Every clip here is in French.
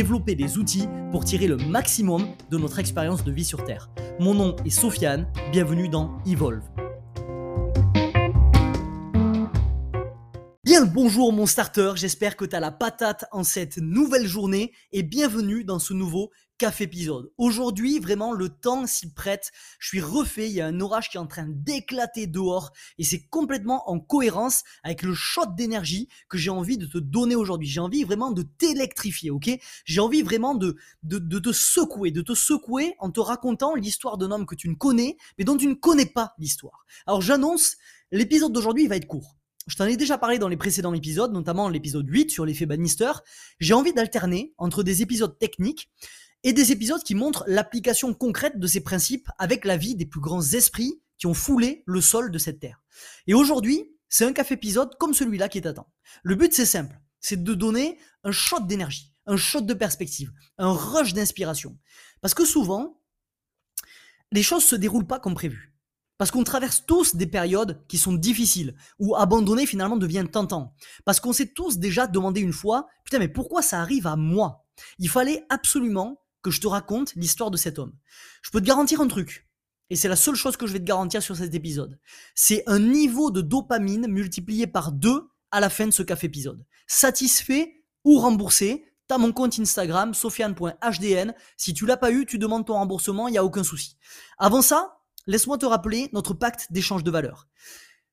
développer des outils pour tirer le maximum de notre expérience de vie sur Terre. Mon nom est Sofiane, bienvenue dans Evolve. Bien bonjour mon starter, j'espère que tu as la patate en cette nouvelle journée et bienvenue dans ce nouveau café épisode. Aujourd'hui, vraiment, le temps s'y prête. Je suis refait. Il y a un orage qui est en train d'éclater dehors et c'est complètement en cohérence avec le shot d'énergie que j'ai envie de te donner aujourd'hui. J'ai envie vraiment de t'électrifier, ok? J'ai envie vraiment de, de, de te secouer, de te secouer en te racontant l'histoire d'un homme que tu ne connais, mais dont tu ne connais pas l'histoire. Alors j'annonce, l'épisode d'aujourd'hui, va être court. Je t'en ai déjà parlé dans les précédents épisodes, notamment l'épisode 8 sur l'effet Bannister. J'ai envie d'alterner entre des épisodes techniques et des épisodes qui montrent l'application concrète de ces principes avec la vie des plus grands esprits qui ont foulé le sol de cette terre. Et aujourd'hui, c'est un café épisode comme celui-là qui t'attend. Le but, c'est simple, c'est de donner un shot d'énergie, un shot de perspective, un rush d'inspiration. Parce que souvent, les choses se déroulent pas comme prévu. Parce qu'on traverse tous des périodes qui sont difficiles, où abandonner finalement devient tentant. Parce qu'on s'est tous déjà demandé une fois, putain mais pourquoi ça arrive à moi? Il fallait absolument que je te raconte l'histoire de cet homme. Je peux te garantir un truc, et c'est la seule chose que je vais te garantir sur cet épisode. C'est un niveau de dopamine multiplié par deux à la fin de ce café épisode. Satisfait ou remboursé, t'as mon compte Instagram, sofiane.hdn. Si tu l'as pas eu, tu demandes ton remboursement, il n'y a aucun souci. Avant ça, laisse-moi te rappeler notre pacte d'échange de valeur.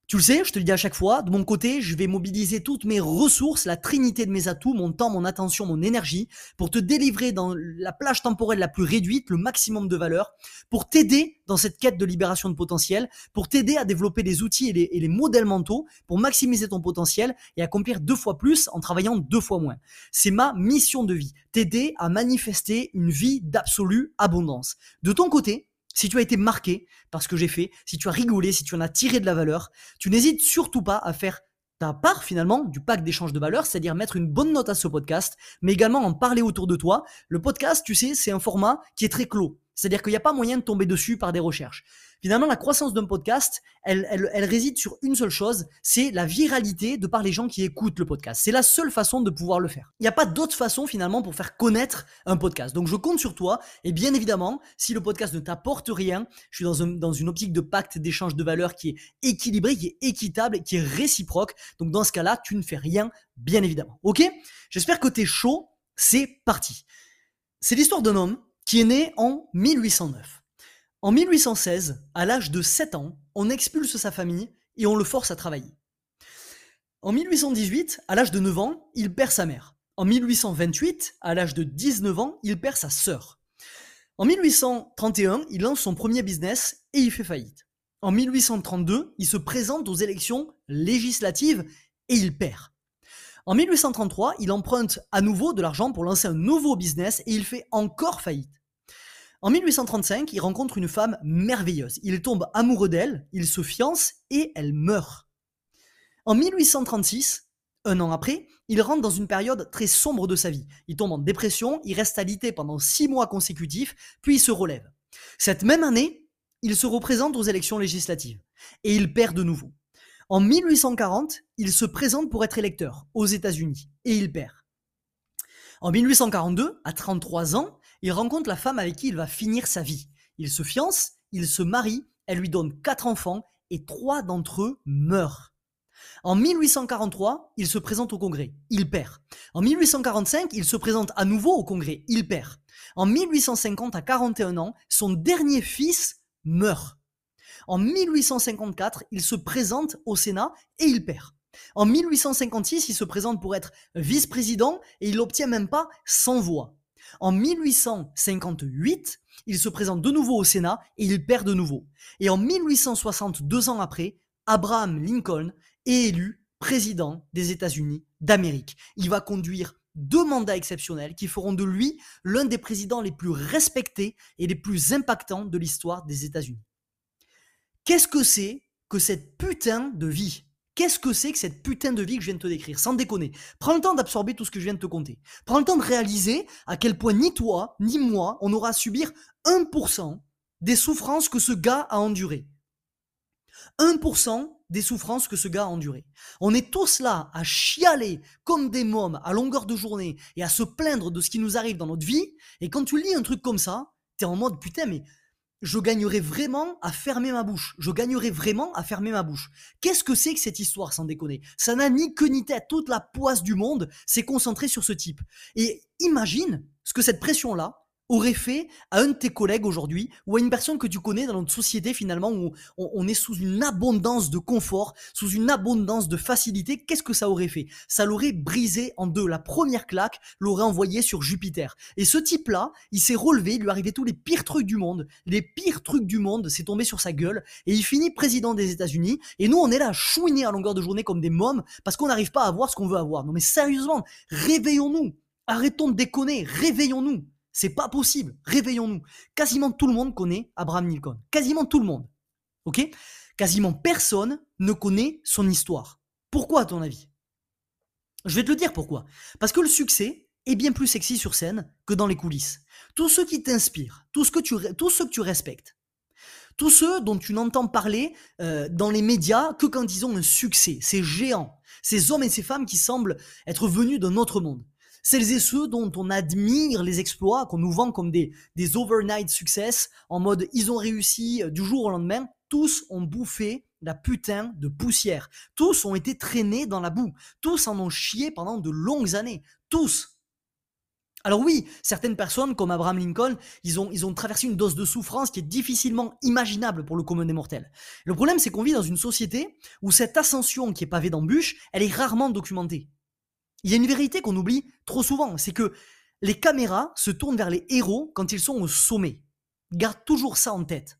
Tu le sais, je te le dis à chaque fois, de mon côté, je vais mobiliser toutes mes ressources, la trinité de mes atouts, mon temps, mon attention, mon énergie, pour te délivrer dans la plage temporelle la plus réduite le maximum de valeur, pour t'aider dans cette quête de libération de potentiel, pour t'aider à développer les outils et les, et les, modèles mentaux, pour maximiser ton potentiel et accomplir deux fois plus en travaillant deux fois moins. C'est ma mission de vie, t'aider à manifester une vie d'absolue abondance. De ton côté, si tu as été marqué par ce que j'ai fait, si tu as rigolé, si tu en as tiré de la valeur, tu n'hésites surtout pas à faire ta part finalement du pack d'échange de valeur, c'est-à-dire mettre une bonne note à ce podcast, mais également en parler autour de toi. Le podcast, tu sais, c'est un format qui est très clos. C'est-à-dire qu'il n'y a pas moyen de tomber dessus par des recherches. Finalement, la croissance d'un podcast, elle, réside sur une seule chose, c'est la viralité de par les gens qui écoutent le podcast. C'est la seule façon de pouvoir le faire. Il n'y a pas d'autre façon finalement pour faire connaître un podcast. Donc je compte sur toi et bien évidemment, si le podcast ne t'apporte rien, je suis dans, un, dans une optique de pacte d'échange de valeur qui est équilibré, qui est équitable, qui est réciproque. Donc dans ce cas-là, tu ne fais rien, bien évidemment. Ok? J'espère que tu es chaud. C'est parti. C'est l'histoire d'un homme qui est né en 1809. En 1816, à l'âge de 7 ans, on expulse sa famille et on le force à travailler. En 1818, à l'âge de 9 ans, il perd sa mère. En 1828, à l'âge de 19 ans, il perd sa sœur. En 1831, il lance son premier business et il fait faillite. En 1832, il se présente aux élections législatives et il perd. En 1833, il emprunte à nouveau de l'argent pour lancer un nouveau business et il fait encore faillite. En 1835, il rencontre une femme merveilleuse. Il tombe amoureux d'elle, il se fiance et elle meurt. En 1836, un an après, il rentre dans une période très sombre de sa vie. Il tombe en dépression, il reste alité pendant six mois consécutifs, puis il se relève. Cette même année, il se représente aux élections législatives et il perd de nouveau. En 1840, il se présente pour être électeur aux États-Unis et il perd. En 1842, à 33 ans, il rencontre la femme avec qui il va finir sa vie. Il se fiance, il se marie, elle lui donne quatre enfants et trois d'entre eux meurent. En 1843, il se présente au Congrès, il perd. En 1845, il se présente à nouveau au Congrès, il perd. En 1850, à 41 ans, son dernier fils meurt. En 1854, il se présente au Sénat et il perd. En 1856, il se présente pour être vice-président et il n'obtient même pas 100 voix. En 1858, il se présente de nouveau au Sénat et il perd de nouveau. Et en 1860, deux ans après, Abraham Lincoln est élu président des États-Unis d'Amérique. Il va conduire deux mandats exceptionnels qui feront de lui l'un des présidents les plus respectés et les plus impactants de l'histoire des États-Unis. Qu'est-ce que c'est que cette putain de vie? Qu'est-ce que c'est que cette putain de vie que je viens de te décrire? Sans déconner. Prends le temps d'absorber tout ce que je viens de te conter. Prends le temps de réaliser à quel point ni toi, ni moi, on aura à subir 1% des souffrances que ce gars a endurées. 1% des souffrances que ce gars a endurées. On est tous là à chialer comme des mômes à longueur de journée et à se plaindre de ce qui nous arrive dans notre vie. Et quand tu lis un truc comme ça, t'es en mode putain, mais je gagnerais vraiment à fermer ma bouche. Je gagnerais vraiment à fermer ma bouche. Qu'est-ce que c'est que cette histoire, sans déconner? Ça n'a ni queue ni tête. Toute la poisse du monde s'est concentrée sur ce type. Et imagine ce que cette pression-là, aurait fait à un de tes collègues aujourd'hui ou à une personne que tu connais dans notre société finalement où on, est sous une abondance de confort, sous une abondance de facilité, qu'est-ce que ça aurait fait? Ça l'aurait brisé en deux. La première claque l'aurait envoyé sur Jupiter. Et ce type-là, il s'est relevé, il lui arrivait tous les pires trucs du monde, les pires trucs du monde, c'est tombé sur sa gueule et il finit président des États-Unis. Et nous, on est là chouiner à longueur de journée comme des mômes parce qu'on n'arrive pas à avoir ce qu'on veut avoir. Non mais sérieusement, réveillons-nous. Arrêtons de déconner, réveillons-nous. C'est pas possible. Réveillons-nous. Quasiment tout le monde connaît Abraham Lincoln. Quasiment tout le monde. Ok? Quasiment personne ne connaît son histoire. Pourquoi à ton avis? Je vais te le dire pourquoi. Parce que le succès est bien plus sexy sur scène que dans les coulisses. Tous ceux qui t'inspirent, tous, ceux que tu respectes, tous ceux dont tu n'entends parler euh, dans les médias que quand ils ont un succès, ces géants, ces hommes et ces femmes qui semblent être venus d'un autre monde celles et ceux dont on admire les exploits, qu'on nous vend comme des, overnight success, en mode ils ont réussi euh, du jour au lendemain, tous ont bouffé la putain de poussière. Tous ont été traînés dans la boue. Tous en ont chié pendant de longues années. Tous. Alors oui, certaines personnes comme Abraham Lincoln, ils ont, ils ont traversé une dose de souffrance qui est difficilement imaginable pour le commun des mortels. Le problème, c'est qu'on vit dans une société où cette ascension qui est pavée d'embûches, elle est rarement documentée. Il y a une vérité qu'on oublie trop souvent, c'est que les caméras se tournent vers les héros quand ils sont au sommet. Garde toujours ça en tête.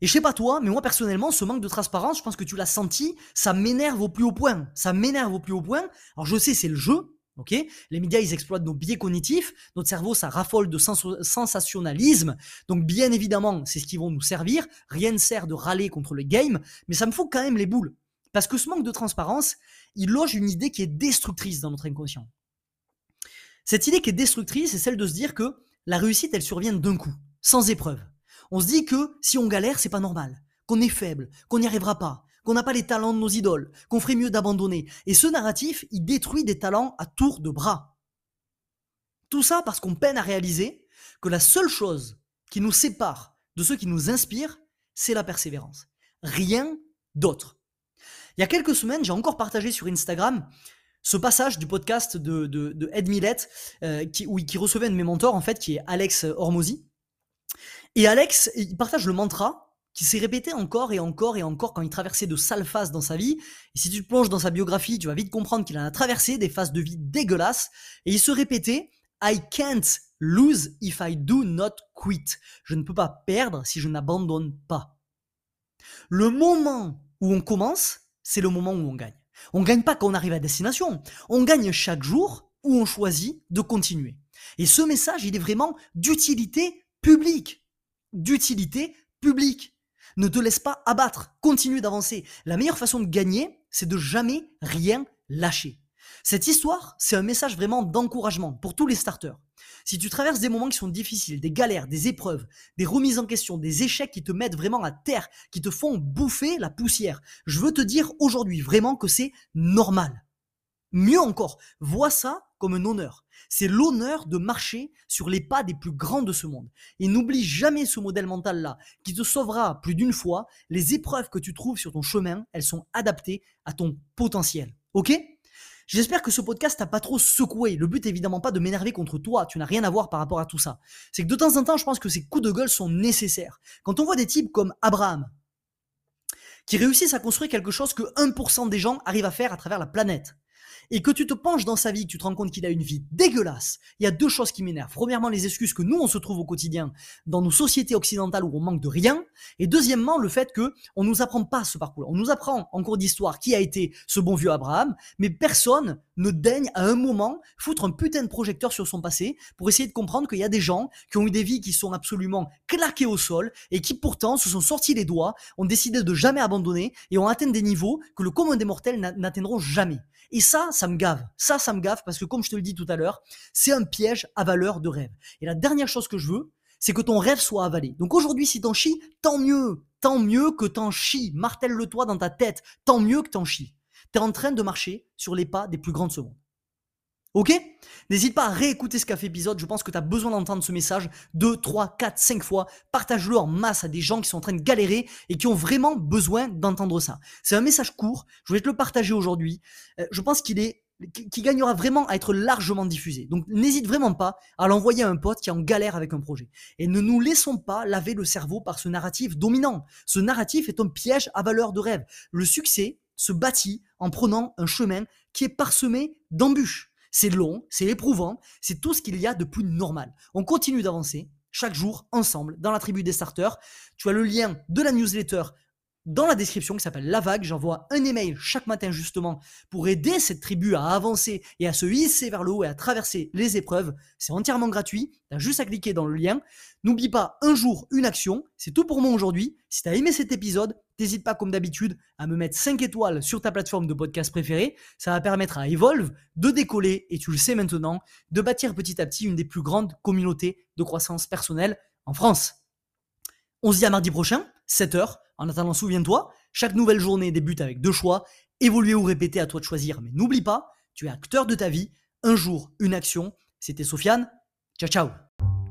Et je sais pas toi, mais moi personnellement, ce manque de transparence, je pense que tu l'as senti, ça m'énerve au plus haut point. Ça m'énerve au plus haut point. Alors je sais, c'est le jeu, ok? Les médias, ils exploitent nos biais cognitifs. Notre cerveau, ça raffole de sensationnalisme. Donc bien évidemment, c'est ce qui vont nous servir. Rien ne sert de râler contre le game, mais ça me fout quand même les boules. Parce que ce manque de transparence, il loge une idée qui est destructrice dans notre inconscient. Cette idée qui est destructrice, c'est celle de se dire que la réussite, elle survient d'un coup, sans épreuve. On se dit que si on galère, c'est pas normal, qu'on est faible, qu'on n'y arrivera pas, qu'on n'a pas les talents de nos idoles, qu'on ferait mieux d'abandonner. Et ce narratif, il détruit des talents à tour de bras. Tout ça parce qu'on peine à réaliser que la seule chose qui nous sépare de ceux qui nous inspirent, c'est la persévérance. Rien d'autre. Il y a quelques semaines, j'ai encore partagé sur Instagram ce passage du podcast de, Ed Millett, euh, qui, où, qui recevait un de mes mentors, en fait, qui est Alex Hormozy. Et Alex, il partage le mantra qui s'est répété encore et encore et encore quand il traversait de sales phases dans sa vie. Et si tu te plonges dans sa biographie, tu vas vite comprendre qu'il en a traversé des phases de vie dégueulasses. Et il se répétait I can't lose if I do not quit. Je ne peux pas perdre si je n'abandonne pas. Le moment où on commence, c'est le moment où on gagne. On gagne pas quand on arrive à destination. On gagne chaque jour où on choisit de continuer. Et ce message, il est vraiment d'utilité publique. D'utilité publique. Ne te laisse pas abattre. Continue d'avancer. La meilleure façon de gagner, c'est de jamais rien lâcher. Cette histoire, c'est un message vraiment d'encouragement pour tous les starters. Si tu traverses des moments qui sont difficiles, des galères, des épreuves, des remises en question, des échecs qui te mettent vraiment à terre, qui te font bouffer la poussière, je veux te dire aujourd'hui vraiment que c'est normal. Mieux encore, vois ça comme un honneur. C'est l'honneur de marcher sur les pas des plus grands de ce monde. Et n'oublie jamais ce modèle mental-là, qui te sauvera plus d'une fois. Les épreuves que tu trouves sur ton chemin, elles sont adaptées à ton potentiel. Ok? J'espère que ce podcast t'a pas trop secoué. Le but évidemment pas de m'énerver contre toi, tu n'as rien à voir par rapport à tout ça. C'est que de temps en temps, je pense que ces coups de gueule sont nécessaires. Quand on voit des types comme Abraham, qui réussissent à construire quelque chose que 1% des gens arrivent à faire à travers la planète, et que tu te penches dans sa vie, que tu te rends compte qu'il a une vie dégueulasse, il y a deux choses qui m'énervent. Premièrement, les excuses que nous, on se trouve au quotidien dans nos sociétés occidentales où on manque de rien. Et deuxièmement, le fait que on nous apprend pas ce parcours. On nous apprend en cours d'histoire qui a été ce bon vieux Abraham, mais personne ne daigne à un moment foutre un putain de projecteur sur son passé pour essayer de comprendre qu'il y a des gens qui ont eu des vies qui sont absolument claquées au sol et qui pourtant se sont sortis les doigts, ont décidé de jamais abandonner et ont atteint des niveaux que le commun des mortels n'atteindront jamais. Et ça, ça me gave. Ça, ça me gave parce que comme je te le dis tout à l'heure, c'est un piège à valeur de rêve. Et la dernière chose que je veux, c'est que ton rêve soit avalé. Donc aujourd'hui, si t'en chies, tant mieux. Tant mieux que t'en chies. Martèle-le-toi dans ta tête. Tant mieux que t'en chies. T'es en train de marcher sur les pas des plus grandes secondes. Ok? N'hésite pas à réécouter ce café épisode, je pense que tu as besoin d'entendre ce message 2, 3, 4, 5 fois. Partage-le en masse à des gens qui sont en train de galérer et qui ont vraiment besoin d'entendre ça. C'est un message court, je voulais te le partager aujourd'hui. Euh, je pense qu'il est qui gagnera vraiment à être largement diffusé. Donc n'hésite vraiment pas à l'envoyer à un pote qui est en galère avec un projet. Et ne nous laissons pas laver le cerveau par ce narratif dominant. Ce narratif est un piège à valeur de rêve. Le succès se bâtit en prenant un chemin qui est parsemé d'embûches. C'est long, c'est éprouvant, c'est tout ce qu'il y a de plus normal. On continue d'avancer chaque jour ensemble dans la tribu des starters. Tu as le lien de la newsletter dans la description qui s'appelle La Vague. J'envoie un email chaque matin justement pour aider cette tribu à avancer et à se hisser vers le haut et à traverser les épreuves. C'est entièrement gratuit. Tu as juste à cliquer dans le lien. N'oublie pas un jour, une action. C'est tout pour moi aujourd'hui. Si tu as aimé cet épisode, n'hésite pas comme d'habitude à me mettre 5 étoiles sur ta plateforme de podcast préférée. Ça va permettre à Evolve de décoller, et tu le sais maintenant, de bâtir petit à petit une des plus grandes communautés de croissance personnelle en France. On se dit à mardi prochain, 7h en attendant, souviens-toi, chaque nouvelle journée débute avec deux choix, évoluer ou répéter à toi de choisir. Mais n'oublie pas, tu es acteur de ta vie, un jour, une action. C'était Sofiane, ciao ciao